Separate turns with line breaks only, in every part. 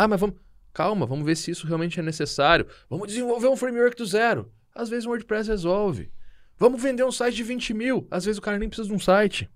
Ah, mas vamos. Calma, vamos ver se isso realmente é necessário. Vamos desenvolver um framework do zero. Às vezes o WordPress resolve. Vamos vender um site de 20 mil. Às vezes o cara nem precisa de um site.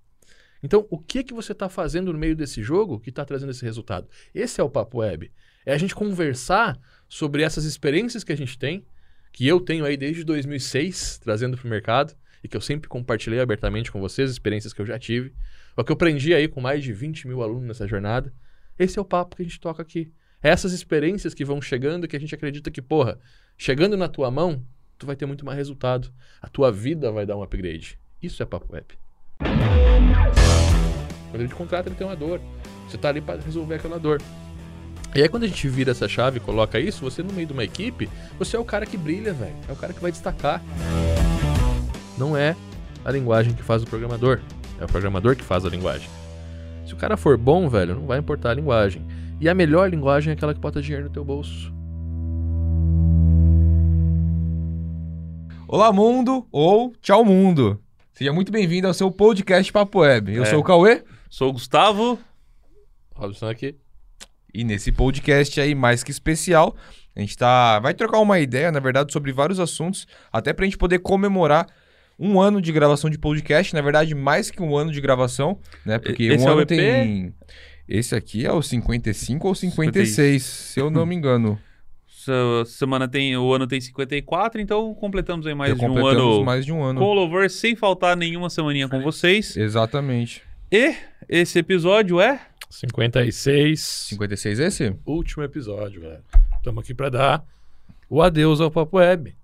Então, o que, que você está fazendo no meio desse jogo que está trazendo esse resultado? Esse é o Papo Web. É a gente conversar sobre essas experiências que a gente tem, que eu tenho aí desde 2006, trazendo para o mercado, e que eu sempre compartilhei abertamente com vocês, experiências que eu já tive, o que eu aprendi aí com mais de 20 mil alunos nessa jornada. Esse é o papo que a gente toca aqui. Essas experiências que vão chegando que a gente acredita que, porra, chegando na tua mão, tu vai ter muito mais resultado. A tua vida vai dar um upgrade. Isso é Papo Web. Quando a gente contrata, ele tem uma dor. Você está ali para resolver aquela dor. E aí, quando a gente vira essa chave e coloca isso, você no meio de uma equipe, você é o cara que brilha, velho. É o cara que vai destacar. Não é a linguagem que faz o programador. É o programador que faz a linguagem. Se o cara for bom, velho, não vai importar a linguagem. E a melhor linguagem é aquela que bota dinheiro no teu bolso.
Olá, mundo, ou tchau, mundo. Seja muito bem-vindo ao seu podcast Papo Web. Eu
É.
sou o Cauê.
Sou o Gustavo.
Robson aqui.
E nesse podcast aí, mais que especial, a gente tá... vai trocar uma ideia, na verdade, sobre vários assuntos, até pra gente poder comemorar um ano de gravação de podcast. Na verdade, mais que um ano de gravação, né? Porque
Esse
um
é o
ano
EP?
tem... Esse aqui é o 55 ou 56, se eu não me engano.
Essa semana tem. O ano tem 54, então completamos aí mais
Já
de um ano
mais de um ano.
com louvor, sem faltar nenhuma semaninha com vocês.
Exatamente.
E esse episódio é.
56.
56 esse?
Último episódio, velho. Estamos aqui para dar o adeus ao Papo Web.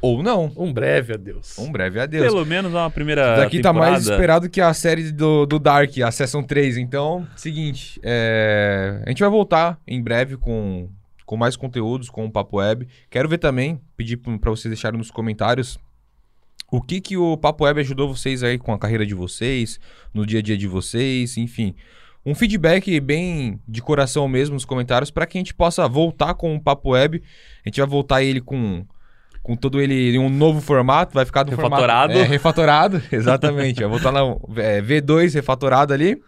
Ou não.
Um breve adeus.
Um breve adeus.
Pelo menos uma primeira.
Daqui tá mais
temporada.
esperado que a série do, do Dark, a Season 3. Então, seguinte, é, a gente vai voltar em breve com, com mais conteúdos, com o Papo Web. Quero ver também, pedir p- pra vocês deixarem nos comentários o que, que o Papo Web ajudou vocês aí com a carreira de vocês, no dia a dia de vocês, enfim. Um feedback bem de coração mesmo nos comentários para que a gente possa voltar com o Papo Web. A gente vai voltar ele com, com todo ele em um novo formato, vai ficar no
Refatorado.
formato... É, refatorado, exatamente. vai voltar na é, V2 refatorado ali.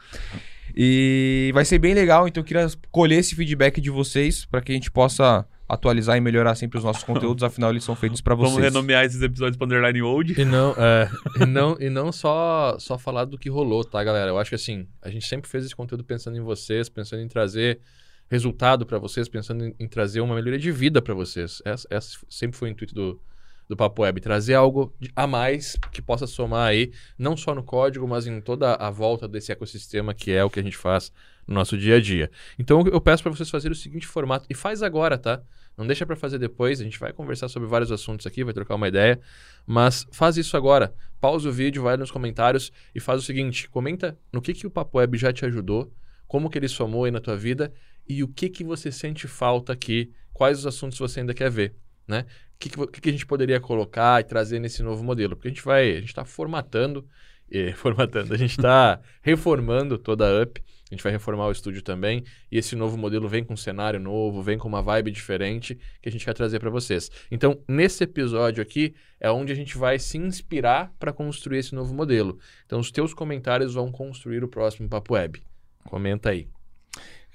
E vai ser bem legal, então eu queria colher esse feedback de vocês para que a gente possa atualizar e melhorar sempre os nossos conteúdos, afinal eles são feitos para vocês.
Vamos renomear esses episódios para Underline Old.
E não, é, e não, e não só, só falar do que rolou, tá, galera? Eu acho que assim, a gente sempre fez esse conteúdo pensando em vocês, pensando em trazer resultado para vocês, pensando em, em trazer uma melhoria de vida para vocês. Essa, essa sempre foi o intuito do, do Papo Web, trazer algo a mais que possa somar aí, não só no código, mas em toda a volta desse ecossistema que é o que a gente faz no nosso dia a dia. Então eu peço para vocês fazerem o seguinte formato, e faz agora, tá? Não deixa para fazer depois, a gente vai conversar sobre vários assuntos aqui, vai trocar uma ideia, mas faz isso agora. Pausa o vídeo, vai nos comentários e faz o seguinte, comenta no que, que o Papo Web já te ajudou, como que ele somou aí na tua vida e o que que você sente falta aqui, quais os assuntos você ainda quer ver, né? O que, que, que a gente poderia colocar e trazer nesse novo modelo? Porque a gente vai, a gente está formatando, eh, formatando, a gente está reformando toda a UP, a gente vai reformar o estúdio também, e esse novo modelo vem com um cenário novo, vem com uma vibe diferente que a gente quer trazer para vocês. Então, nesse episódio aqui é onde a gente vai se inspirar para construir esse novo modelo. Então, os teus comentários vão construir o próximo Papo Web. Comenta aí.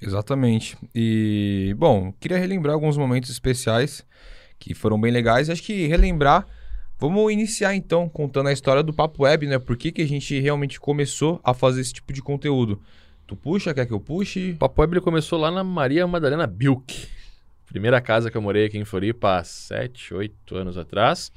Exatamente. E, bom, queria relembrar alguns momentos especiais que foram bem legais. Acho que relembrar. Vamos iniciar então contando a história do Papo Web, né? Por que, que a gente realmente começou a fazer esse tipo de conteúdo? Tu puxa, quer que eu puxe?
O Papo Web começou lá na Maria Madalena Bilk. Primeira casa que eu morei aqui em Floripa há 7, 8 anos atrás.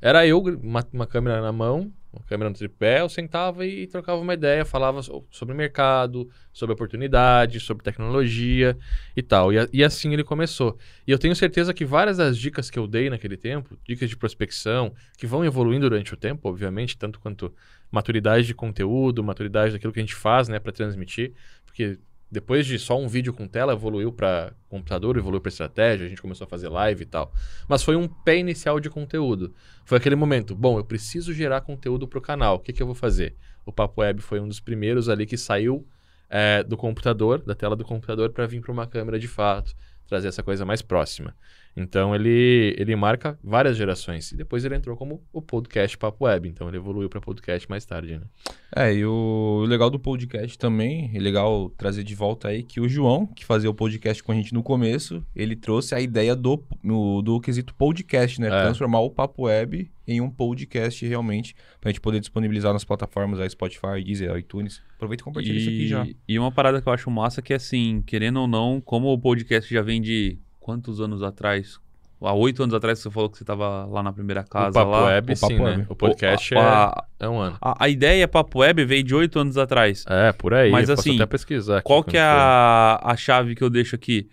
Era eu, uma, uma câmera na mão, uma câmera no tripé, eu sentava e trocava uma ideia, falava so- sobre mercado, sobre oportunidade, sobre tecnologia e tal. E, e assim ele começou. E eu tenho certeza que várias das dicas que eu dei naquele tempo, dicas de prospecção, que vão evoluindo durante o tempo, obviamente, tanto quanto maturidade de conteúdo, maturidade daquilo que a gente faz, né, para transmitir, porque depois de só um vídeo com tela, evoluiu para computador, evoluiu para estratégia, a gente começou a fazer live e tal. Mas foi um pé inicial de conteúdo. Foi aquele momento, bom, eu preciso gerar conteúdo para o canal, o que, que eu vou fazer? O Papo Web foi um dos primeiros ali que saiu é, do computador, da tela do computador, para vir para uma câmera de fato, trazer essa coisa mais próxima. Então ele, ele marca várias gerações. E depois ele entrou como o podcast Papo Web. Então ele evoluiu para podcast mais tarde, né?
É, e o, o legal do podcast também, é legal trazer de volta aí que o João, que fazia o podcast com a gente no começo, ele trouxe a ideia do, no- do quesito podcast, né?
É.
Transformar o Papo Web em um podcast realmente, pra gente poder disponibilizar nas plataformas aí, Spotify, Deezer, iTunes. Aproveita e compartilha isso aqui já.
e uma parada que eu acho massa que é assim, querendo ou não, como o podcast já vem de quantos anos atrás? Há oito anos atrás que você falou que você tava lá na primeira casa
o Papo
lá.
Web,
o
sim,
Papo
né?
Web.
O podcast
O-
é,
a,
é um ano.
a, a ideia Papo Web veio de oito anos atrás.
É, por aí.
Mas, assim,
até pesquisar.
Qual que é a, a chave que eu deixo aqui?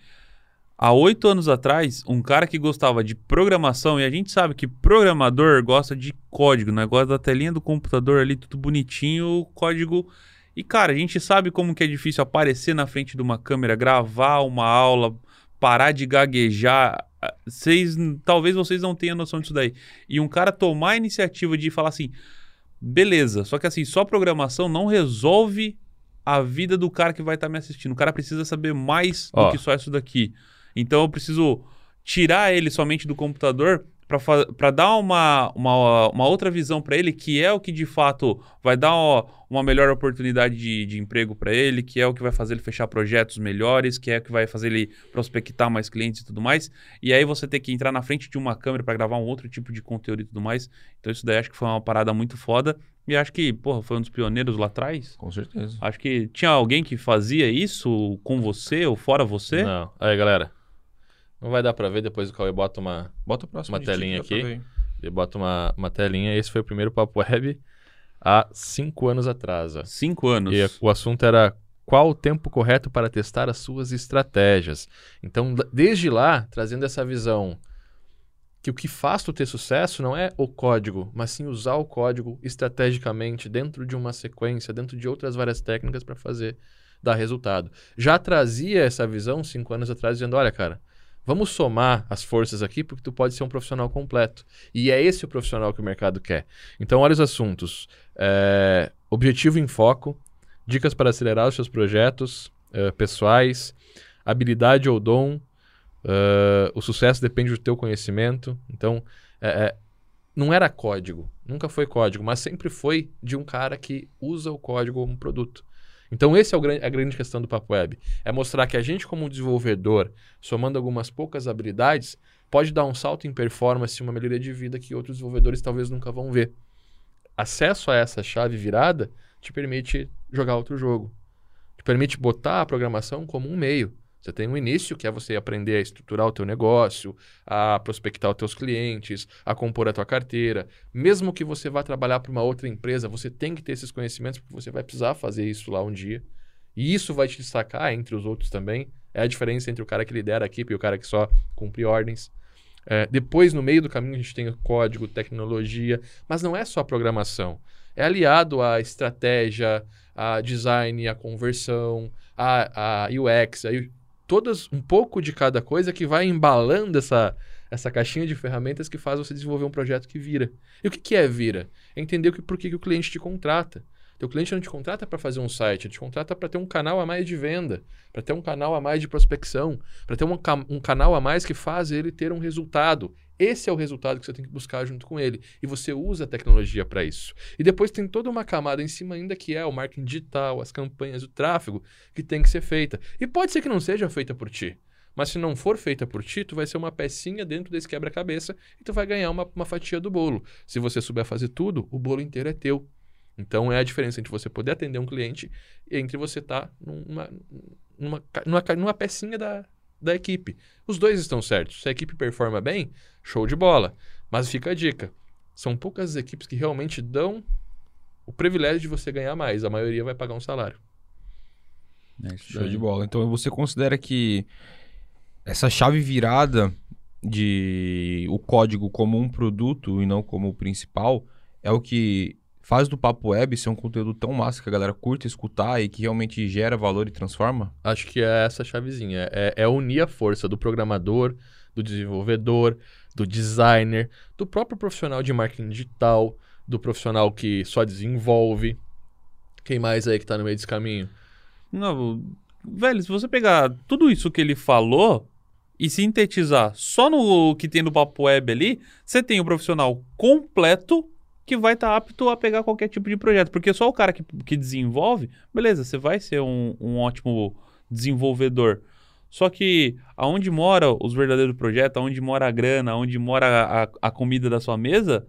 Há oito anos atrás, um cara que gostava de programação, e a gente sabe que programador gosta de código, né? Gosta da telinha do computador ali, tudo bonitinho, código. E, cara, a gente sabe como que é difícil aparecer na frente de uma câmera, gravar uma aula, parar de gaguejar. Ah, Vocês, talvez vocês não tenham noção disso daí. E um cara tomar a iniciativa de falar assim, beleza, só que assim, só programação não resolve a vida do cara que vai estar me assistindo. O cara precisa saber mais
Ó.
do que só isso daqui. Então eu preciso tirar ele somente do computador para dar uma, uma, uma outra visão para ele, que é o que de fato vai dar uma melhor oportunidade de, de emprego para ele, que é o que vai fazer ele fechar projetos melhores, que é o que vai fazer ele prospectar mais clientes e tudo mais. E aí você ter que entrar na frente de uma câmera para gravar um outro tipo de conteúdo e tudo mais. Então isso daí acho que foi uma parada muito foda. E acho que, porra, foi um dos pioneiros lá atrás.
Com certeza.
Acho que tinha alguém que fazia isso com você ou fora você.
Não. Aí, galera. Não vai dar pra ver, depois o Cauê bota uma,
Bota o próximo
Uma telinha aqui. ele bota uma, uma telinha. Esse foi o primeiro Papo Web há cinco anos atrás. ó.
Cinco anos.
E o assunto era qual o tempo correto para testar as suas estratégias. Então, desde lá, trazendo essa visão que o que faz tu ter sucesso não é o código, mas sim usar o código estrategicamente dentro de uma sequência, dentro de outras várias técnicas para fazer dar resultado. Já trazia essa visão cinco anos atrás, dizendo: olha, cara, vamos somar as forças aqui porque tu pode ser um profissional completo. E é esse o profissional que o mercado quer. Então, olha os assuntos: É, objetivo em foco, dicas para acelerar os seus projetos eh, pessoais, habilidade ou dom, eh, o sucesso depende do teu conhecimento. Então, é, é, não era código, nunca foi código, mas sempre foi de um cara que usa o código como produto. Então, esse é o gran- a grande questão do Papo Web. É mostrar que a gente, como desenvolvedor, somando algumas poucas habilidades, pode dar um salto em performance e uma melhoria de vida que outros desenvolvedores talvez nunca vão ver. Acesso a essa chave virada te permite jogar outro jogo. Te permite botar a programação como um meio. Você tem um início, que é você aprender a estruturar o teu negócio, a prospectar os teus clientes, a compor a tua carteira. Mesmo que você vá trabalhar para uma outra empresa, você tem que ter esses conhecimentos, porque você vai precisar fazer isso lá um dia. E isso vai te destacar entre os outros também. É a diferença entre o cara que lidera a equipe e o cara que só cumpre ordens. É, depois, no meio do caminho, a gente tem o código, tecnologia, mas não é só programação. É aliado à estratégia, a design, a conversão, a, a UX, a todas um pouco de cada coisa que vai embalando essa, essa caixinha de ferramentas que faz você desenvolver um projeto que vira. E o que, que é vira? É entender o que, por que, que o cliente te contrata. Teu cliente não te contrata para fazer um site, ele te contrata para ter um canal a mais de venda, para ter um canal a mais de prospecção, para ter um, um canal a mais que faz ele ter um resultado. Esse é o resultado que você tem que buscar junto com ele. E você usa a tecnologia para isso. E depois tem toda uma camada em cima ainda que é o marketing digital, as campanhas, o tráfego, que tem que ser feita. E pode ser que não seja feita por ti. Mas se não for feita por ti, tu vai ser uma pecinha dentro desse quebra-cabeça e tu vai ganhar uma, uma fatia do bolo. Se você souber fazer tudo, o bolo inteiro é teu. Então é a diferença entre você poder atender um cliente e entre você estar numa, numa, numa, ca- numa pecinha da, da equipe. Os dois estão certos. Se a equipe performa bem, show de bola. Mas fica a dica: são poucas as equipes que realmente dão o privilégio de você ganhar mais. A maioria vai pagar um salário.
É
Show
daí.
de bola. Então você considera que essa chave virada de o código como um produto e não como o principal é o que faz do Papo Web ser um conteúdo tão massa que a galera curta escutar e que realmente gera valor e transforma?
Acho que é essa chavezinha. É, é unir a força do programador, do desenvolvedor, do designer, do próprio profissional de marketing digital, do profissional que só desenvolve. Quem mais aí que tá no meio desse caminho?
Não, velho, se você pegar tudo isso que ele falou, e sintetizar só no que tem no Papo Web ali, você tem o profissional completo que vai estar apto a pegar qualquer tipo de projeto. Porque só o cara que, que desenvolve, beleza, você vai ser um, um ótimo desenvolvedor. Só que aonde mora os verdadeiros projetos, aonde mora a grana, aonde mora a, a, a comida da sua mesa,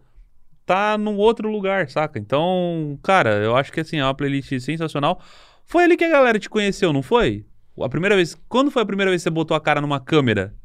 tá num outro lugar, saca? Então, cara, eu acho que assim, é uma playlist sensacional. Foi ali que a galera te conheceu, não foi? A primeira vez. Quando foi a primeira vez que você botou a cara numa câmera?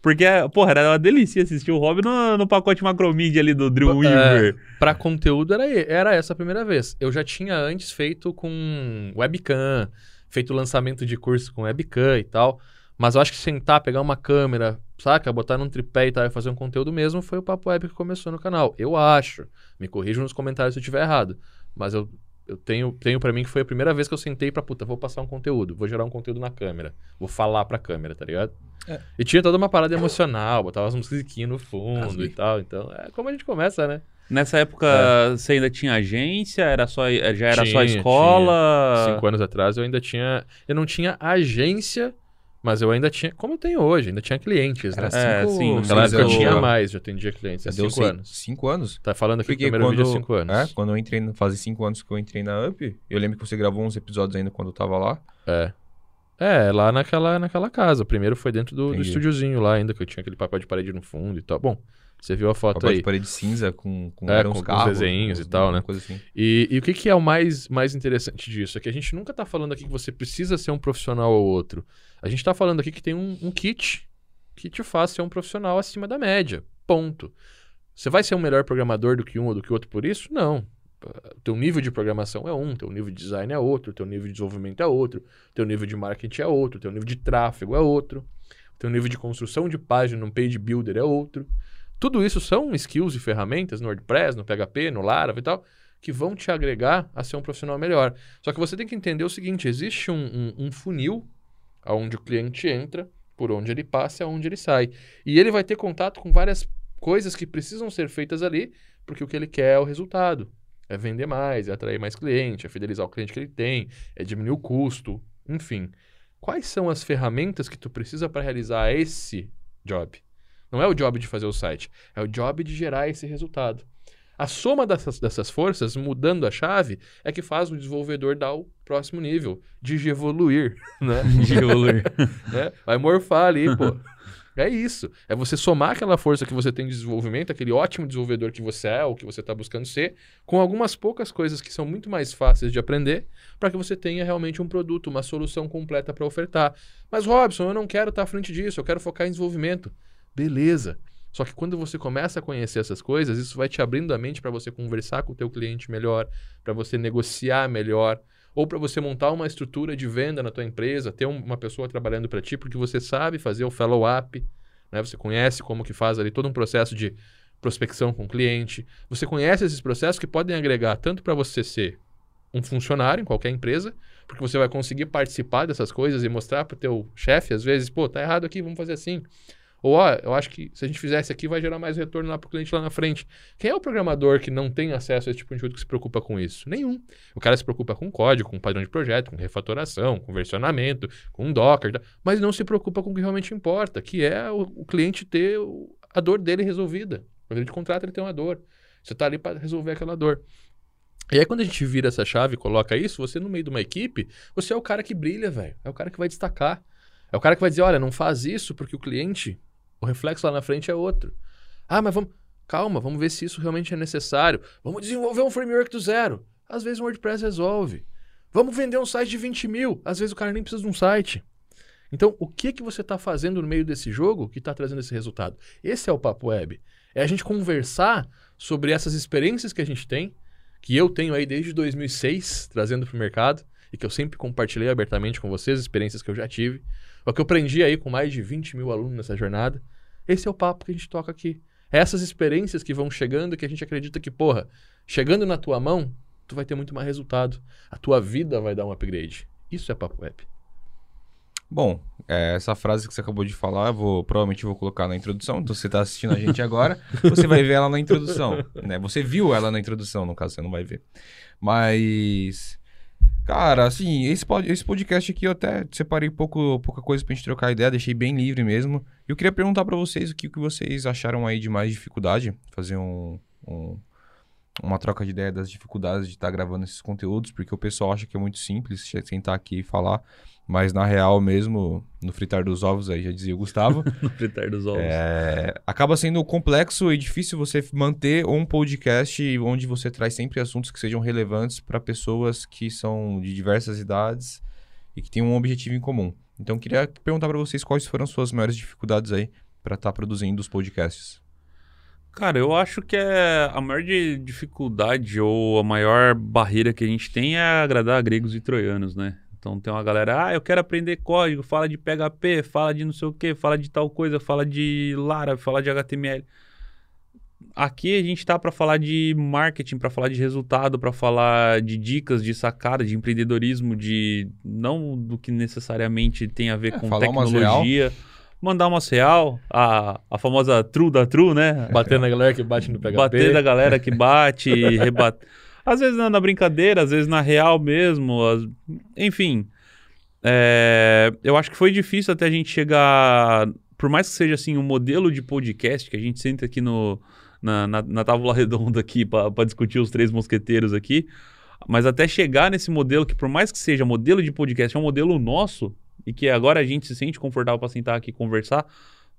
Porque, porra, era uma delícia assistir o Rob no, no pacote Macromedia ali do Dreamweaver.
É, pra conteúdo era, era essa a primeira vez. Eu já tinha antes feito com webcam, feito lançamento de curso com webcam e tal. Mas eu acho que sentar, pegar uma câmera, saca? Botar num tripé e tal e fazer um conteúdo mesmo foi o Papo Web que começou no canal. Eu acho. Me corrijam nos comentários se eu estiver errado. Mas eu eu tenho, tenho para mim que foi a primeira vez que eu sentei pra, puta, vou passar um conteúdo, vou gerar um conteúdo na câmera, vou falar pra câmera, tá ligado? É. E tinha toda uma parada emocional, botava as musiquinhas no fundo e tal, então é como a gente começa, né?
Nessa época é. você ainda tinha agência, era só, já era tinha, só escola?
Tinha. Cinco anos atrás eu ainda tinha, eu não tinha agência, mas eu ainda tinha, como eu tenho hoje, ainda tinha clientes, né?
É, sim.
Naquela época eu tinha mais, já atendia clientes. Há cinco anos.
Cinco anos?
Tá falando aqui Porque que o primeiro quando, vídeo é cinco anos.
É, quando eu entrei, fazia cinco anos que eu entrei na UP, eu lembro que você gravou uns episódios ainda quando eu tava lá.
É. É, lá naquela, naquela casa. O primeiro foi dentro do, do estúdiozinho lá ainda, que eu tinha aquele papel de parede no fundo e tal. Bom, você viu a foto
papel
aí.
de parede cinza com, com,
é, com carros, desenhos e tal, né?
Coisa assim.
E, e o que, que é o mais, mais interessante disso? É que a gente nunca tá falando aqui que você precisa ser um profissional ou outro. A gente está falando aqui que tem um, um, kit que te faz ser um profissional acima da média. Ponto. Você vai ser um melhor programador do que um ou do que outro por isso? Não. O teu nível de programação é um, teu nível de design é outro, teu nível de desenvolvimento é outro, teu nível de marketing é outro, teu nível de tráfego é outro, teu nível de construção de página no page builder é outro. Tudo isso são skills e ferramentas no WordPress, no PHP, no Laravel e tal, que vão te agregar a ser um profissional melhor. Só que você tem que entender o seguinte: existe um, um, um funil aonde o cliente entra, por onde ele passa e aonde ele sai. E ele vai ter contato com várias coisas que precisam ser feitas ali, porque o que ele quer é o resultado. É vender mais, é atrair mais cliente, é fidelizar o cliente que ele tem, é diminuir o custo, enfim. Quais são as ferramentas que tu precisa para realizar esse job? Não é o job de fazer o site, é o job de gerar esse resultado. A soma dessas, dessas forças, mudando a chave, é que faz o desenvolvedor dar o próximo nível, de evoluir, né?
De evoluir.
né? Vai morfar ali, pô. É isso. É você somar aquela força que você tem de desenvolvimento, aquele ótimo desenvolvedor que você é ou que você está buscando ser, com algumas poucas coisas que são muito mais fáceis de aprender, para que você tenha realmente um produto, uma solução completa para ofertar. Mas, Robson, eu não quero estar tá à frente disso, eu quero focar em desenvolvimento. Beleza. Só que quando você começa a conhecer essas coisas, isso vai te abrindo a mente para você conversar com o teu cliente melhor, para você negociar melhor, ou para você montar uma estrutura de venda na tua empresa, ter uma pessoa trabalhando para ti, porque você sabe fazer o follow-up, né? Você conhece como que faz ali todo um processo de prospecção com o cliente. Você conhece esses processos que podem agregar tanto para você ser um funcionário em qualquer empresa, porque você vai conseguir participar dessas coisas e mostrar para o teu chefe, às vezes, pô, tá errado aqui, vamos fazer assim. Ou, ó, eu acho que se a gente fizesse aqui, vai gerar mais retorno lá para o cliente lá na frente. Quem é o programador que não tem acesso a esse tipo de conteúdo que se preocupa com isso? Nenhum. O cara se preocupa com código, com padrão de projeto, com refatoração, com versionamento, com Docker, tá? mas não se preocupa com o que realmente importa, que é o, o cliente ter o, a dor dele resolvida. Quando ele contrata, ele tem uma dor. Você está ali para resolver aquela dor. E aí, quando a gente vira essa chave e coloca isso, você no meio de uma equipe, você é o cara que brilha, velho. É o cara que vai destacar. É o cara que vai dizer, olha, não faz isso porque o cliente o reflexo lá na frente é outro. Ah, mas vamos. Calma, vamos ver se isso realmente é necessário. Vamos desenvolver um framework do zero. Às vezes o WordPress resolve. Vamos vender um site de 20 mil. Às vezes o cara nem precisa de um site. Então, o que que você está fazendo no meio desse jogo que está trazendo esse resultado? Esse é o Papo Web. É a gente conversar sobre essas experiências que a gente tem, que eu tenho aí desde 2006, trazendo para o mercado, e que eu sempre compartilhei abertamente com vocês, experiências que eu já tive. O que eu aprendi aí com mais de 20 mil alunos nessa jornada. Esse é o papo que a gente toca aqui. É essas experiências que vão chegando que a gente acredita que, porra, chegando na tua mão, tu vai ter muito mais resultado. A tua vida vai dar um upgrade. Isso é papo web.
Bom, é, essa frase que você acabou de falar, eu vou, provavelmente vou colocar na introdução. Então, você está assistindo a gente agora, você vai ver ela na introdução. Né? Você viu ela na introdução, no caso, você não vai ver. Mas Cara, assim, esse, pod- esse podcast aqui eu até separei pouco, pouca coisa pra gente trocar ideia, deixei bem livre mesmo. Eu queria perguntar pra vocês o que, que vocês acharam aí de mais dificuldade, fazer um, um- uma troca de ideia das dificuldades de estar gravando esses conteúdos, porque o pessoal acha que é muito simples sentar aqui e falar, mas na real mesmo, no fritar dos ovos aí, já dizia o Gustavo,
No fritar dos ovos.
é, acaba sendo complexo e difícil você manter um podcast onde você traz sempre assuntos que sejam relevantes para pessoas que são de diversas idades e que têm um objetivo em comum. Então, queria perguntar para vocês quais foram as suas maiores dificuldades aí para estar produzindo os podcasts.
Cara, eu acho que é a maior de- dificuldade ou a maior barreira que a gente tem é agradar gregos e troianos, né? Então tem uma galera, ah, eu quero aprender código, fala de PHP, fala de não sei o que, fala de tal coisa, fala de Lara, fala de HTML. Aqui a gente tá para falar de marketing, para falar de resultado, para falar de dicas, de sacada, de empreendedorismo, de não do que necessariamente tem a ver
É,
com
umas
tecnologia. Mandar uma real, a, a famosa true da true, né?
Bater na galera que bate no PHP.
Bater da galera que bate, rebate. Às vezes na, na brincadeira, às vezes na real mesmo. as- Enfim. É, Eu acho que foi difícil até a gente chegar. Por mais que seja assim um modelo de podcast que a gente senta aqui no, na, na, na tábua redonda aqui para discutir os três mosqueteiros aqui. Mas até chegar nesse modelo que, por mais que seja modelo de podcast, é um modelo nosso e que agora a gente se sente confortável para sentar aqui e conversar,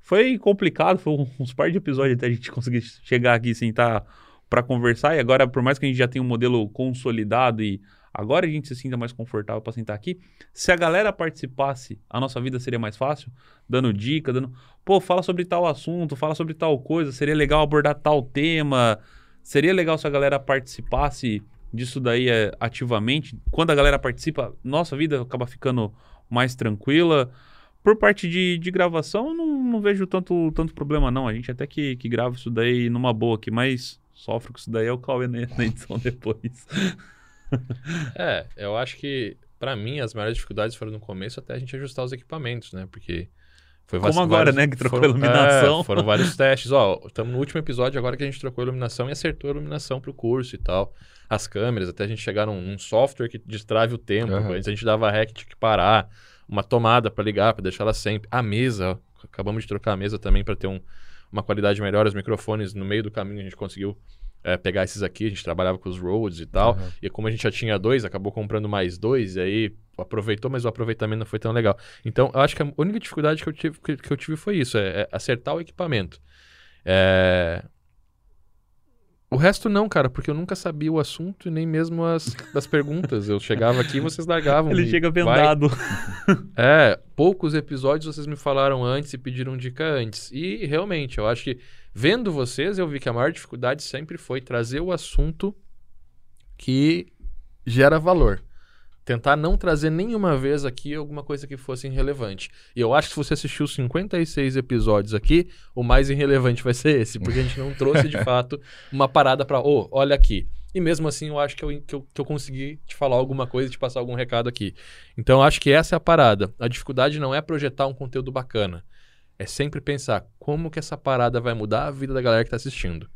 foi complicado. Foi uns par de episódios até a gente conseguir chegar aqui e sentar para conversar. E agora, por mais que a gente já tenha um modelo consolidado e agora a gente se sinta mais confortável para sentar aqui, se a galera participasse, a nossa vida seria mais fácil, dando dica, dando, pô, fala sobre tal assunto, fala sobre tal coisa, seria legal abordar tal tema. Seria legal se a galera participasse disso daí é, ativamente. Quando a galera participa, nossa vida acaba ficando mais tranquila. Por parte de, de gravação, não, não vejo tanto, tanto problema, não. A gente até que, que grava isso daí numa boa aqui, mas sofre com isso daí é o Cauê na edição depois.
É, eu acho que, pra mim, as maiores dificuldades foram no começo até a gente ajustar os equipamentos, né? Porque foi
Como agora, né, que trocou
foram-
a iluminação.
é, foram vários testes. Ó, estamos no último episódio agora que a gente trocou a iluminação e acertou a iluminação pro curso e tal. As câmeras, até a gente chegar num, num software que destrave o tempo.
Aham.
Antes a gente dava rec, tinha que parar. Uma tomada pra ligar, pra deixar ela sempre. A mesa, ó, acabamos de trocar a mesa também pra ter um- uma qualidade melhor. Os microfones, no meio do caminho, a gente conseguiu é, pegar esses aqui. A gente trabalhava com os Rhodes e tal.
Aham.
E como a gente já tinha dois, acabou comprando mais dois, e aí aproveitou, mas o aproveitamento não foi tão legal. Então, eu acho que a única dificuldade que eu tive, que, que eu tive foi isso, é, é acertar o equipamento. É... O resto não, cara, porque eu nunca sabia o assunto e nem mesmo as, as perguntas. Eu chegava aqui e vocês largavam.
Ele chega
vai.
vendado.
É, poucos episódios vocês me falaram antes e pediram dica antes. E realmente, eu acho que vendo vocês, eu vi que a maior dificuldade sempre foi trazer o assunto que gera valor. Tentar não trazer nenhuma vez aqui alguma coisa que fosse irrelevante. E eu acho que se você assistiu os 56 episódios aqui, o mais irrelevante vai ser esse, porque a gente não trouxe de fato uma parada pra, ô, olha aqui. E mesmo assim, eu acho que eu, que, eu, que eu consegui te falar alguma coisa, te passar algum recado aqui. Então, eu acho que essa é a parada. A dificuldade não é projetar um conteúdo bacana. É sempre pensar como que essa parada vai mudar a vida da galera que tá assistindo.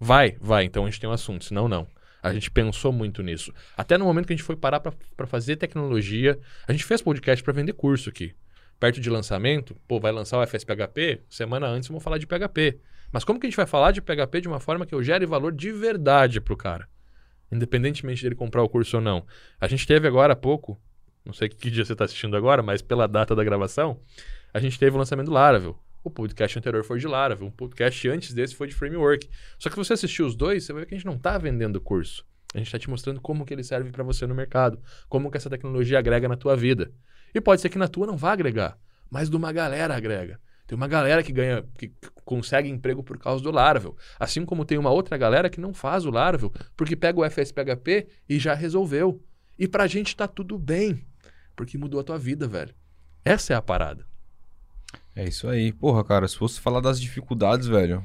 Vai, vai. Então a gente tem um assunto, senão não. A gente pensou muito nisso. Até no momento que a gente foi parar pra fazer tecnologia, a gente fez podcast pra vender curso aqui. Perto de lançamento, pô, vai lançar o FSPHP, semana antes vamos falar de PHP. Mas como que a gente vai falar de PHP de uma forma que eu gere valor de verdade pro cara? Independentemente dele comprar o curso ou não. A gente teve agora há pouco, não sei que dia você está assistindo agora, mas pela data da gravação, a gente teve o lançamento do Laravel. O podcast anterior foi de Laravel, um podcast antes desse foi de Framework. Só que você assistiu os dois, você vai ver que a gente não está vendendo o curso. A gente está te mostrando como que ele serve para você no mercado, como que essa tecnologia agrega na tua vida. E pode ser que na tua não vá agregar, mas de uma galera agrega. Tem uma galera que ganha, que consegue emprego por causa do Laravel. Assim como tem uma outra galera que não faz o Laravel, porque pega o FSPHP e já resolveu. E pra gente tá tudo bem, porque mudou a tua vida, velho. Essa é a parada.
É isso aí. Porra, cara, se fosse falar das dificuldades, velho.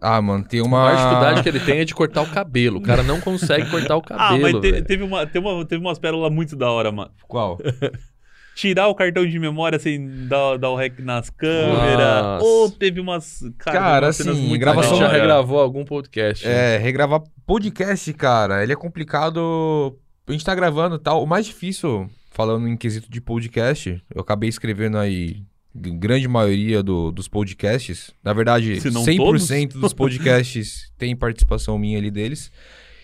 Ah, mano, tem
A
uma.
maior dificuldade que ele tem é de cortar o cabelo. O cara não consegue cortar o
Ah,
cabelo.
mas te- teve, uma, teve, uma, teve umas pérolas muito da hora, mano.
Qual?
Tirar o cartão de memória sem dar, dar o rec nas câmeras.
Nossa.
Ou teve umas. Cara,
Cara,
umas
assim,
muito
A
gravação
gente já regravou algum podcast. né?
É, regravar podcast, cara, ele é complicado a gente tá gravando e tal. O mais difícil, falando em quesito de podcast, eu acabei escrevendo aí grande maioria do- dos podcasts. Na verdade,
Se não
100% dos podcasts tem participação minha ali deles.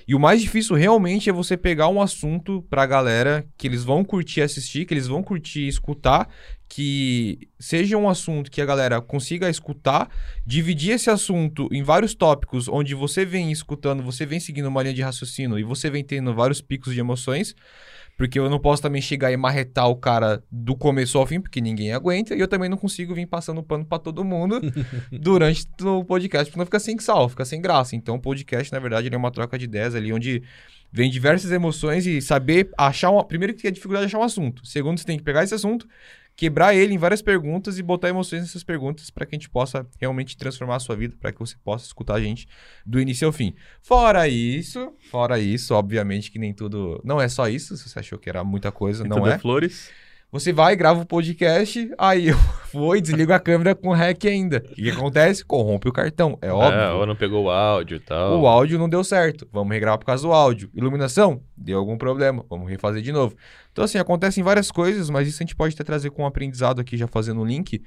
E o mais difícil realmente é você pegar um assunto pra galera que eles vão curtir assistir, que eles vão curtir escutar, que seja um assunto que a galera consiga escutar, dividir esse assunto em vários tópicos onde você vem escutando, você vem seguindo uma linha de raciocínio e você vem tendo vários picos de emoções. Porque eu não posso também chegar e marretar o cara do começo ao fim, porque ninguém aguenta, e eu também não consigo vir passando pano pra todo mundo durante o podcast, porque não fica sem sal, fica sem graça. Então, o podcast, na verdade, ele é uma troca de ideias ali, onde vem diversas emoções e saber achar um. Primeiro, que é a dificuldade de achar um assunto. Segundo, você tem que pegar esse assunto, quebrar ele em várias perguntas e botar emoções nessas perguntas para que a gente possa realmente transformar a sua vida, para que você possa escutar a gente do início ao fim. Fora isso, fora isso, obviamente que nem tudo. Não é só isso, se você achou que era muita coisa, não
de
é.
Flores.
Você vai, grava o podcast, aí eu vou e desligo a câmera com hack ainda. O que acontece? Corrompe o cartão, é óbvio.
É, ou não pegou o áudio e tal.
O áudio não deu certo. Vamos regravar por causa do áudio. Iluminação? Deu algum problema. Vamos refazer de novo. Então, assim, acontecem várias coisas, mas isso a gente pode até trazer com um aprendizado aqui, já fazendo o link.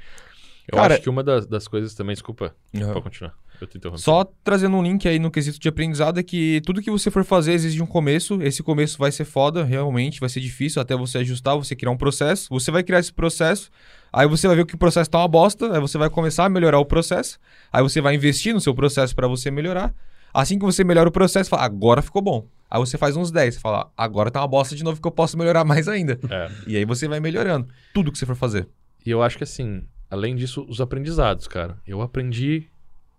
Eu
Cara-
acho que uma das, das coisas também, desculpa, pode continuar. Eu te interrompi.
Só trazendo um link aí no quesito de aprendizado é que tudo que você for fazer exige um começo. Esse começo vai ser foda, realmente, vai ser difícil até você ajustar, você criar um processo. Você vai criar esse processo, aí você vai ver que o processo tá uma bosta, aí você vai começar a melhorar o processo, aí você vai investir no seu processo para você melhorar. Assim que você melhora o processo, fala, agora ficou bom. Aí você faz uns 10, fala, agora tá uma bosta de novo que eu posso melhorar mais ainda.
É.
E aí você vai melhorando tudo que você for fazer.
E eu acho que assim, além disso, os aprendizados, cara. Eu aprendi.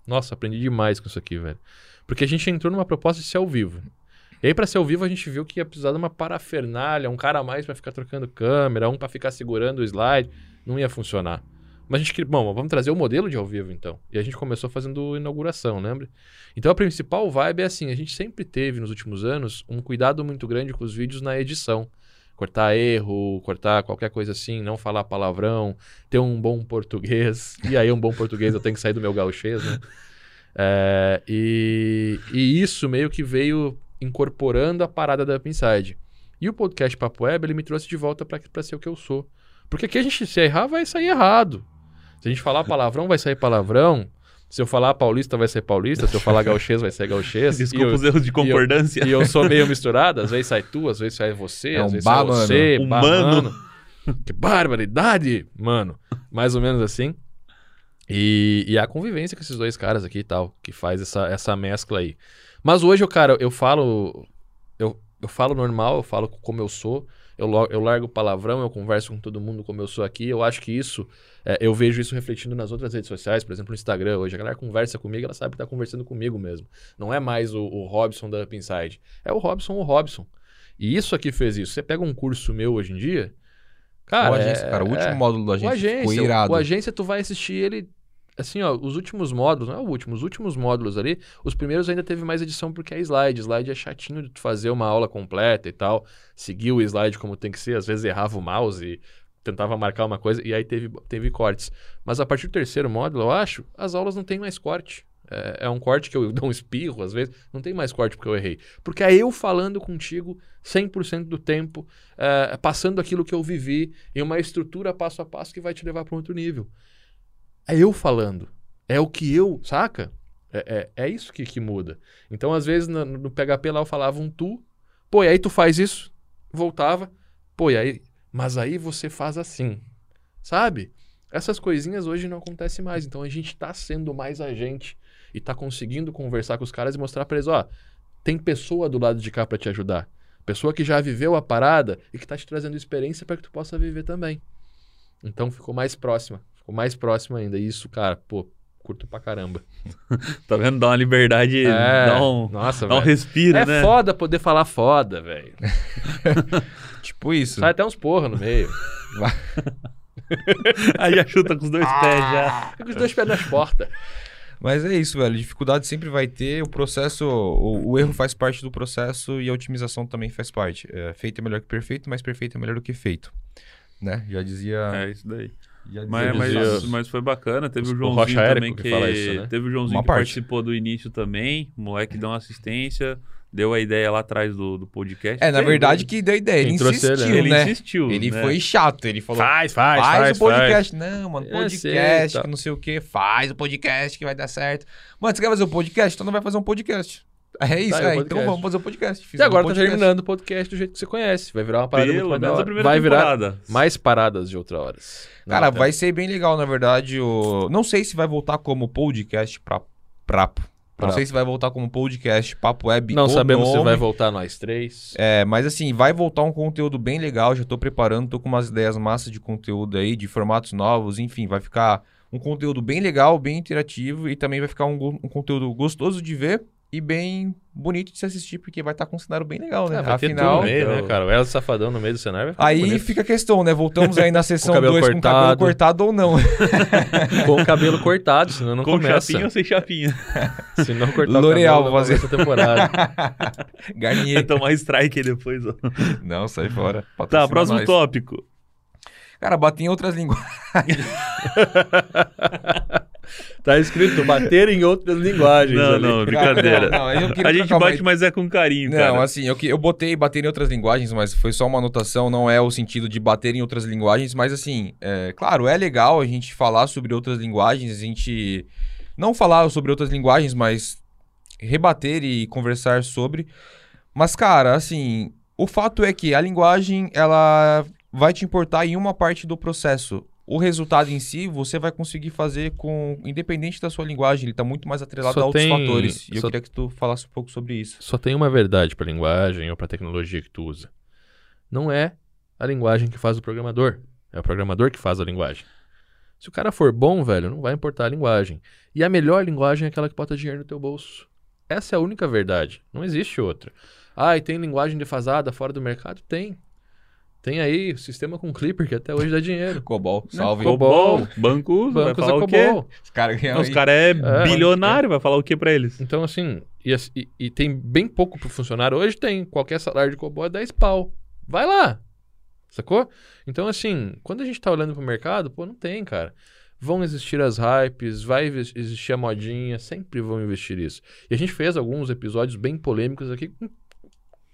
Nossa, aprendi demais com isso aqui, velho. Porque a gente entrou numa proposta de ser ao vivo. E aí, pra ser ao vivo, a gente viu que ia precisar de uma parafernália, um cara a mais pra ficar trocando câmera, um pra ficar segurando o slide. Não ia funcionar. Mas a gente queria. Bom, vamos trazer o modelo de ao vivo, então. E a gente começou fazendo inauguração, lembra? Então a principal vibe é assim: a gente sempre teve nos últimos anos um cuidado muito grande com os vídeos na edição. Cortar erro, cortar qualquer coisa assim, não falar palavrão, ter um bom português. E aí, um bom português eu tenho que sair do meu gauchês, né? É, e, e isso meio que veio incorporando a parada da Up Inside. E o podcast Papo Web, ele me trouxe de volta pra ser o que eu sou. Porque aqui a gente, se errar, vai sair errado. Se a gente falar palavrão, vai sair palavrão. Se eu falar paulista, vai ser paulista. Se eu falar gauchês, vai ser gauchês.
Desculpa
E eu-
os erros de concordância.
e eu sou meio misturado, às vezes sai tu, às vezes sai você,
É
às
um
vezes sai você,
Humano.
mano. Que barbaridade, mano. Mais ou menos assim. E, e a convivência com esses dois caras aqui e tal, que faz essa, essa mescla aí. Mas hoje, eu, cara, eu falo. Eu, eu falo normal, eu falo como eu sou. Eu, eu largo palavrão, eu converso com todo mundo como eu sou aqui. Eu acho que isso, é, eu vejo isso refletindo nas outras redes sociais, por exemplo, no Instagram. Hoje a galera conversa comigo, ela sabe que tá conversando comigo mesmo. Não é mais o, o Robson da Up Inside. É o Robson, o Robson. E isso aqui fez isso. Você pega um curso meu hoje em dia. Cara,
o agência,
é-
cara, o último
é,
módulo do
o
agência, ficou
agência,
irado.
o agência, tu vai assistir ele. Assim, ó, os últimos módulos, não é o último, os últimos módulos ali, os primeiros ainda teve mais edição porque é slide. Slide é chatinho de fazer uma aula completa e tal, seguir o slide como tem que ser, às vezes errava o mouse e tentava marcar uma coisa, e aí teve, teve cortes. Mas a partir do terceiro módulo, eu acho, as aulas não tem mais corte. É, é um corte que eu dou um espirro, às vezes, não tem mais corte porque eu errei. Porque é eu falando contigo 100% do tempo, é, passando aquilo que eu vivi em uma estrutura passo a passo que vai te levar para um outro nível. É eu falando. É o que eu, saca? É, é, é isso que, que muda. Então, às vezes, no, no PHP lá eu falava um tu, pô, e aí tu faz isso, voltava, pô, e aí, mas aí você faz assim, sabe? Essas coisinhas hoje não acontecem mais. Então a gente tá sendo mais agente e tá conseguindo conversar com os caras e mostrar pra eles, ó, tem pessoa do lado de cá pra te ajudar. Pessoa que já viveu a parada e que tá te trazendo experiência para que tu possa viver também. Então ficou mais próxima. Ficou mais próxima ainda. E isso, cara, pô, curto pra caramba.
Tá vendo? Dá uma liberdade,
É,
dá um,
nossa,
dá um respiro,
É
né?
foda poder falar foda, velho.
Tipo isso.
Sai até uns porra no meio.
Aí já chuta com os dois pés já.
Fica com os dois pés nas portas.
Mas é isso, velho. Dificuldade sempre vai ter. O processo, o, o erro faz parte do processo e a otimização também faz parte. É, feito é melhor que perfeito, mas perfeito é melhor do que feito. Né? Já dizia.
É isso daí. Mas, mas, mas foi bacana. Teve o,
O
Joãozinho
Rocha Érico
também
que
que,
fala isso, né?
teve o Joãozinho
Uma
que
parte.
participou do início também. O moleque deu uma assistência, deu a ideia lá atrás do, do podcast.
É, na verdade, que deu ideia. Ele
ele,
insistiu,
ele
né?
insistiu.
Ele
né?
foi chato. Ele falou,
Faz, faz,
faz,
faz,
o podcast. Não, mano,
Eu
podcast,
sei, tá.
que não sei o que. Faz o podcast que vai dar certo. Mano, você quer fazer um podcast? Então não vai fazer um podcast. É isso,
aí o
é. Então vamos fazer um podcast.
E
Fizemos
agora
um
tá
podcast.
terminando o podcast do jeito que você conhece. Vai virar uma parada muito
Pelo
da
menos a primeira
Vai virar
temporada.
mais paradas de outra horas.
Cara,
tá.
vai ser bem legal, na verdade. O... Não sei se vai voltar como podcast pra Prapo. Não
Prapo.
sei se vai voltar como podcast Papo Web
Não sabemos se
nome.
vai voltar nós três.
É, mas assim, vai voltar um conteúdo bem legal. Já tô preparando, tô com umas ideias massas de conteúdo aí, de formatos novos, enfim, vai ficar um conteúdo bem legal, bem interativo e também vai ficar um, um conteúdo gostoso de ver e bem bonito de se assistir, porque vai estar com um cenário bem legal, né?
Ah, vai ter tudo
Afinal,
no meio, né, cara? O Elza Safadão no meio do cenário vai ficar
aí
bonito.
fica a questão, né? Voltamos aí na sessão
cabelo
2 com cabelo
cortado.
ou não.
Com o cabelo cortado, senão não
Com
começa.
chapinha ou sem chapinha?
Se não cortar
L'Oreal,
o cabelo,
vou fazer.
essa temporada.
Garnier.
tomar strike aí depois. ó.
não, sai fora.
Tá,
Patrocina
próximo
nós.
tópico.
Cara, bate em outras linguagens.
Tá escrito bater em outras linguagens.
Não,
ali.
não, brincadeira.
Não, não,
A gente bate, mas é com carinho,
Não,
cara.
assim, eu, que- eu botei bater em outras linguagens, mas foi só uma anotação, não é o sentido de bater em outras linguagens, mas assim, é, claro, é legal a gente falar sobre outras linguagens, a gente não falar sobre outras linguagens, mas rebater e conversar sobre. Mas, cara, assim, o fato é que a linguagem, ela vai te importar em uma parte do processo. O resultado em si, você vai conseguir fazer com, independente da sua linguagem, ele tá muito mais atrelado
Só
a outros
tem-
fatores. E eu queria que tu falasse um pouco sobre isso.
Só tem uma verdade pra linguagem ou pra tecnologia que tu usa. Não é a linguagem que faz o programador. É o programador que faz a linguagem. Se o cara for bom, velho, não vai importar a linguagem. E a melhor linguagem é aquela que bota dinheiro no teu bolso. Essa é a única verdade. Não existe outra. Ah, e tem linguagem defasada fora do mercado? Tem. Tem aí o sistema com Clipper que até hoje dá dinheiro.
Cobol, salve.
Cobol.
Banco, vai
Bancos
falar
a
o quê?
COBOL.
Os caras
Os
aí.
caras é,
É.
bilionário, vai falar o que pra eles?
Então, assim, e, e- e tem bem pouco pro funcionário. Hoje tem. Qualquer salário de COBOL é 10 pau. Vai lá. Sacou? Então, assim, quando a gente tá olhando pro mercado, pô, não tem, cara. Vão existir as hypes, vai existir a modinha, sempre vão investir isso. E a gente fez alguns episódios bem polêmicos aqui com,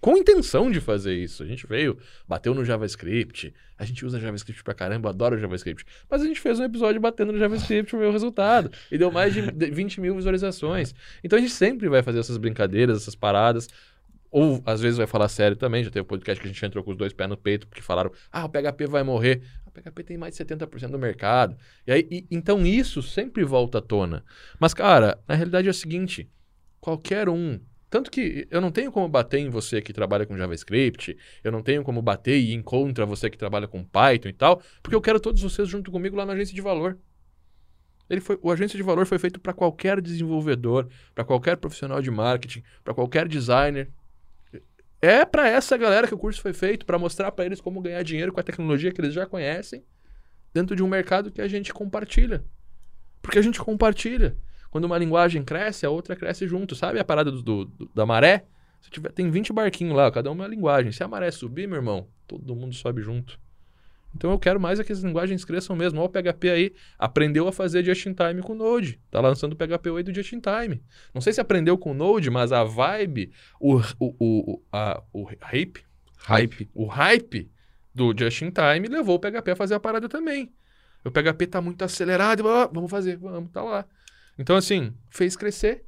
com intenção de fazer isso. A gente veio, bateu no JavaScript, a gente usa JavaScript pra caramba, adora o JavaScript. Mas a gente fez um episódio batendo no JavaScript pra ver o resultado. E deu mais de de 20 mil visualizações. Então a gente sempre vai fazer essas brincadeiras, essas paradas. Ou às vezes vai falar sério também. Já teve um podcast que a gente entrou com os dois pés no peito, porque falaram: ah, o PHP vai morrer. O PHP tem mais de 70% do mercado. E aí, e- então isso sempre volta à tona. Mas, cara, na realidade é o seguinte: qualquer um. Tanto que eu não tenho como bater em você que trabalha com JavaScript, eu não tenho como bater e ir contra você que trabalha com Python e tal, porque eu quero todos vocês junto comigo lá na agência de valor. Ele foi, o agência de valor foi feito para qualquer desenvolvedor, para qualquer profissional de marketing, para qualquer designer. É para essa galera que o curso foi feito, para mostrar para eles como ganhar dinheiro com a tecnologia que eles já conhecem, dentro de um mercado que a gente compartilha. Porque a gente compartilha. Quando uma linguagem cresce, a outra cresce junto. Sabe a parada do, do- da maré? Se tiver, tem 20 barquinhos lá, cada uma é uma linguagem. Se a maré subir, meu irmão, todo mundo sobe junto. Então eu quero mais é que as linguagens cresçam mesmo. Olha o PHP aí, aprendeu a fazer just in time com Node. Tá lançando o PHP 8 do just in time. Não sei se aprendeu com Node, mas a vibe, o, o, o, a, o hype,
Hype.
o hype do just in time levou o PHP a fazer a parada também. O PHP tá muito acelerado, vamos fazer, vamos, tá lá. Então, assim, fez crescer.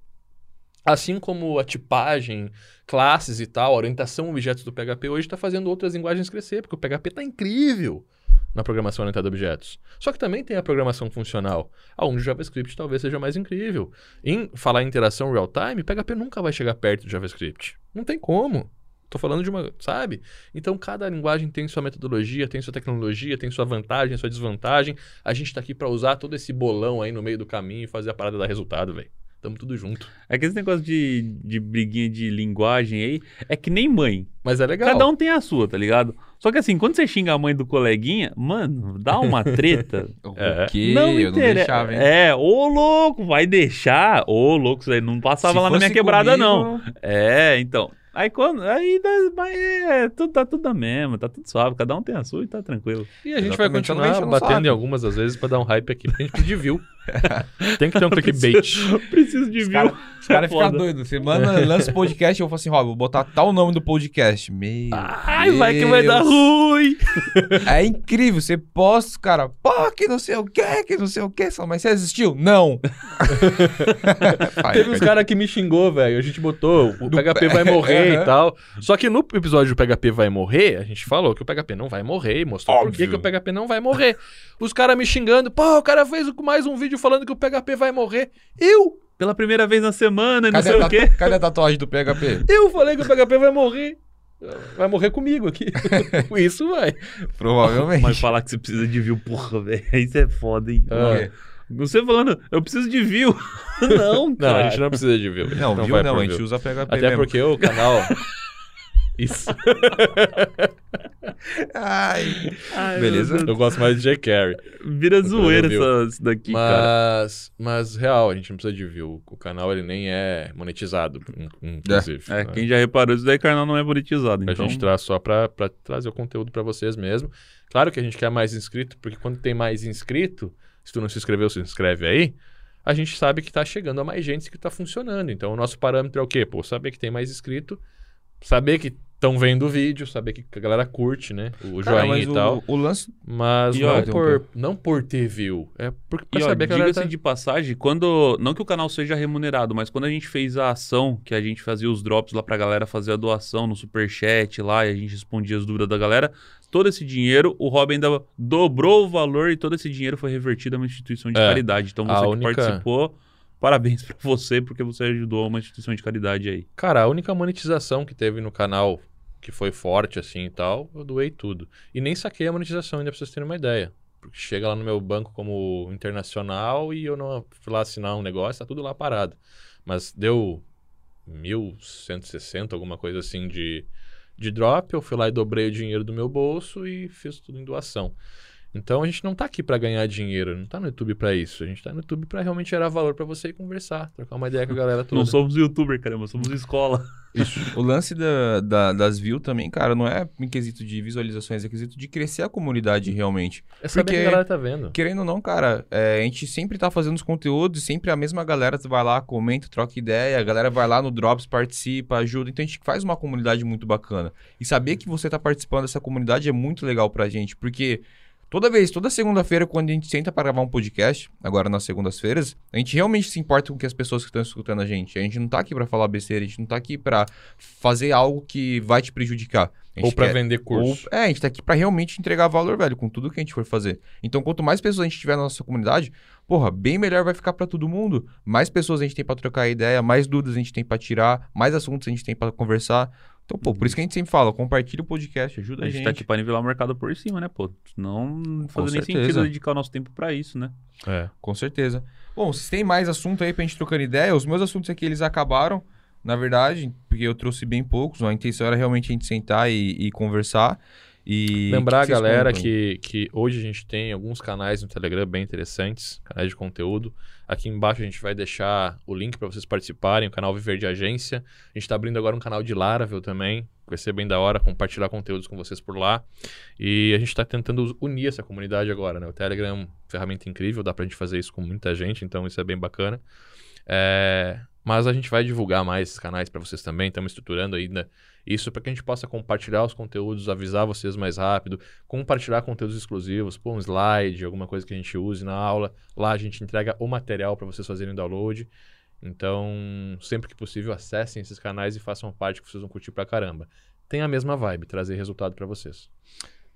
Assim como a tipagem, classes e tal, orientação a objetos do PHP hoje está fazendo outras linguagens crescer, porque o PHP tá incrível na programação orientada a objetos. Só que também tem a programação funcional, aonde o JavaScript talvez seja mais incrível. Em falar em interação real-time, PHP nunca vai chegar perto do JavaScript. Não tem como. Tô falando de uma, sabe? Então cada linguagem tem sua metodologia, tem sua tecnologia, tem sua vantagem, sua desvantagem. A gente tá aqui para usar todo esse bolão aí no meio do caminho e fazer a parada dar resultado, velho. Tamo tudo junto.
É que esse negócio de, de briguinha de linguagem aí é que nem mãe.
Mas é legal.
Cada um tem a sua, tá ligado? Só que assim, quando você xinga a mãe do coleguinha, mano, dá uma treta.
É.
O quê?
não
eu não
interessa.
deixava, hein?
É, ô louco, vai deixar. Ô louco, isso aí não passava
Se
lá na minha quebrada,
comigo,
não. É, então. Aí quando. Aí dá- mas é, tudo, tá tudo da mesma, tá tudo suave, cada um tem a sua e tá tranquilo.
E a gente
Exatamente,
vai continuar batendo
saco.
em algumas às vezes pra dar um hype aqui, pra gente pedir view. Tem que ter um clickbait.
Preciso de
Os
view.
caras cara ficam doidos. Você manda, lança o podcast e eu falo assim, Rob, vou botar tal nome do podcast. Meu
Ai, vai que vai dar
Deus.
ruim.
É incrível, você posta, os cara, pô, que não sei o que, que não sei o que. Mas você assistiu? Não.
Teve uns caras que me xingou, velho. A gente botou o
Do
PHP
pé.
vai morrer
Aham.
e tal. Só que no episódio do PHP vai morrer, a gente falou que o PHP não vai morrer e mostrou por que,
Óbvio.
que o PHP não vai morrer. Os caras me xingando, pô, o cara fez mais um vídeo falando que o PHP vai morrer. Eu,
Pela primeira vez na semana, e não
Cadê,
sei
a
o quê.
cadê a tatuagem do PHP?
eu falei que o PHP vai morrer. Vai morrer comigo aqui. Isso vai.
Provavelmente.
Mas falar que você precisa de view, porra, velho. Isso é foda, hein?
Ah.
Você falando, eu preciso de view. não,
Não,
cara.
a gente não precisa de view.
Não, viu?
vai
Não, a gente
view.
usa PHP
Até
mesmo.
porque o canal. Isso.
Ai.
Ai,
Beleza?
Eu gosto mais de J. Carey.
Vira zoeira essa, isso daqui, cara.
Mas, mas, real, a gente não precisa de view. O canal, ele nem é monetizado, in- inclusive.
É,
né?
quem já reparou, isso daí, carnal, não é monetizado.
A
Então,
gente traz só pra, pra trazer o conteúdo pra vocês mesmo. Claro que a gente quer mais inscrito, porque quando tem mais inscrito, se tu não se inscreveu, se inscreve aí, a gente sabe que tá chegando a mais gente que tá funcionando. Então, o nosso parâmetro é o quê? Pô, saber que tem mais inscrito, saber que estão vendo o vídeo, saber que a galera curte, né? O
Cara,
joinha
mas
e
o,
tal.
o lance.
Mas
E,
não,
ó,
por, não por ter view. É por, pra
E ó,
saber que a galera
diga-se
tá...
de passagem, quando. Não que o canal seja remunerado, mas quando a gente fez a ação, que a gente fazia os drops lá pra galera fazer a doação no superchat lá e a gente respondia as dúvidas da galera, todo esse dinheiro, o Rob ainda dobrou o valor e todo esse dinheiro foi revertido a uma instituição de
É,
caridade. Então você que
única-
participou, parabéns pra você, porque você ajudou uma instituição de caridade aí.
Cara, a única monetização que teve no canal, que foi forte assim e tal, eu doei tudo. E nem saquei a monetização ainda pra vocês terem uma ideia. Porque chega lá no meu banco como internacional e eu não fui lá assinar um negócio, tá tudo lá parado. Mas deu 1.160, alguma coisa assim de, de drop. Eu fui lá e dobrei o dinheiro do meu bolso e fiz tudo em doação. Então a gente não tá aqui pra ganhar dinheiro, não tá no YouTube pra isso. A gente tá no YouTube pra realmente gerar valor pra você e conversar, trocar uma ideia com a galera toda.
Não somos youtuber, caramba, somos escola.
O lance da, da- das views também, cara, não é em quesito de visualizações, é quesito de crescer a comunidade realmente.
É saber
Porque-
que a galera tá vendo.
Querendo ou não, cara, é, a gente sempre tá fazendo os conteúdos e sempre a mesma galera vai lá, comenta, troca ideia, a galera vai lá no Drops, participa, ajuda. Então a gente faz uma comunidade muito bacana. E saber que você tá participando dessa comunidade é muito legal pra gente, porque toda vez, toda segunda-feira, quando a gente senta para gravar um podcast, agora nas segundas-feiras, a gente realmente se importa com que as pessoas que estão escutando a gente. A gente não tá aqui pra falar besteira, a gente não tá aqui pra fazer algo que vai te prejudicar.
Ou pra
quer-
vender curso.
ou- é, a gente tá aqui pra realmente entregar valor, velho, com tudo que a gente for fazer. Então, quanto mais pessoas a gente tiver na nossa comunidade, porra, bem melhor vai ficar pra todo mundo. Mais pessoas a gente tem pra trocar ideia, mais dúvidas a gente tem pra tirar, mais assuntos a gente tem pra conversar. Então, pô, por isso que a gente sempre fala, compartilha o podcast, ajuda
A
a
gente
gente.
tá aqui pra nivelar o mercado por cima, né, pô? Não não faz nem sentido dedicar o nosso tempo pra isso, né?
É.
Com certeza. Bom, se tem mais assunto aí pra gente trocando ideia, os meus assuntos aqui, eles acabaram, na verdade, porque eu trouxe bem poucos. A intenção era realmente a gente sentar e, e conversar. E
Lembrar a galera que, que hoje a gente tem alguns canais no Telegram bem interessantes, canais de conteúdo. Aqui embaixo a gente vai deixar o link para vocês participarem, o canal Viver de Agência. A gente está abrindo agora um canal de Laravel também, vai ser bem da hora compartilhar conteúdos com vocês por lá. E a gente está tentando unir essa comunidade agora, né? O Telegram é uma ferramenta incrível, dá pra gente fazer isso com muita gente, então isso é bem bacana. É, Mas a gente vai divulgar mais canais para vocês também, estamos estruturando ainda isso para que a gente possa compartilhar os conteúdos, avisar vocês mais rápido, compartilhar conteúdos exclusivos, pôr um slide, alguma coisa que a gente use na aula. Lá a gente entrega o material para vocês fazerem download. Então, sempre que possível, acessem esses canais e façam parte que vocês vão curtir pra caramba. Tem a mesma vibe, trazer resultado para vocês.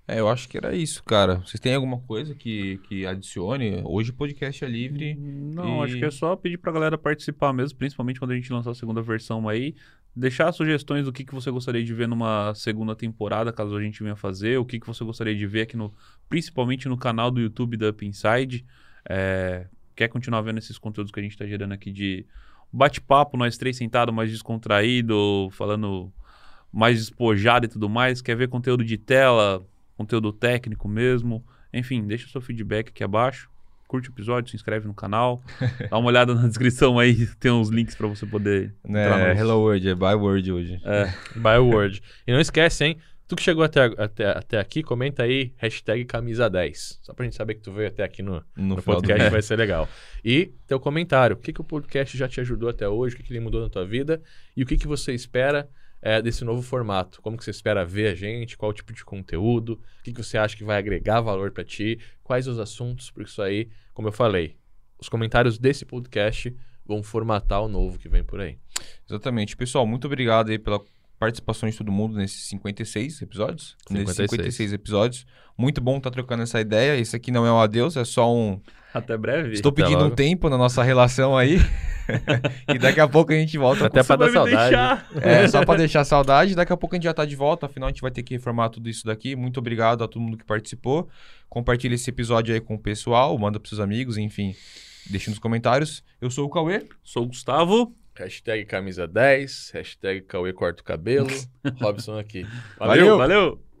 É, eu acho que era isso, cara. Vocês têm alguma coisa que, que adicione? Hoje o podcast é livre.
Não,
E-
acho que é só pedir pra galera participar mesmo, principalmente quando a gente lançar a segunda versão aí. Deixar sugestões do que, que você gostaria de ver numa segunda temporada, caso a gente venha fazer. O que, que você gostaria de ver aqui no. Principalmente no canal do YouTube da Up Inside. É, quer continuar vendo esses conteúdos que a gente tá gerando aqui de bate-papo, nós três sentados, mais descontraído, falando mais despojado e tudo mais. Quer ver conteúdo de tela, conteúdo técnico mesmo. Enfim, deixa o seu feedback aqui abaixo curte o episódio, se inscreve no canal. dá uma olhada na descrição aí, tem uns links pra você poder. entrar nos-
Hello World, é Bye World hoje.
É,
By Word. E não esquece, hein? Tu que chegou até, até, até aqui, comenta aí, hashtag camisa 10. Só pra gente saber que tu veio até aqui no,
No,
no podcast, vai ser legal. E teu comentário. O que, que o podcast já te ajudou até hoje? O que, que ele mudou na tua vida? E o que, que você espera é, desse novo formato? Como que você espera ver a gente? Qual tipo de conteúdo? O que, que você acha que vai agregar valor pra ti? Quais os assuntos? Porque isso aí, como eu falei, os comentários desse podcast vão formatar o novo que vem por aí.
Exatamente. Pessoal, muito obrigado aí pela participação de todo mundo nesses 56 episódios. Nesses
56.
56 episódios. Muito bom estar trocando essa ideia. Esse aqui não é um adeus, é só um.
até breve.
Estou
Até
pedindo um tempo na nossa relação aí. e daqui a pouco a gente volta.
Até pra dar saudade.
deixar.
É, só pra deixar saudade. Daqui a pouco a gente já tá de volta. Afinal, a gente vai ter que reformar tudo isso daqui. Muito obrigado a todo mundo que participou. Compartilha esse episódio aí com o pessoal. Manda pros seus amigos, enfim. Deixa nos comentários. Eu sou o Cauê.
Sou o Gustavo.
Hashtag camisa 10, hashtag Cauê corta o cabelo, Robson aqui.
Valeu.
Valeu.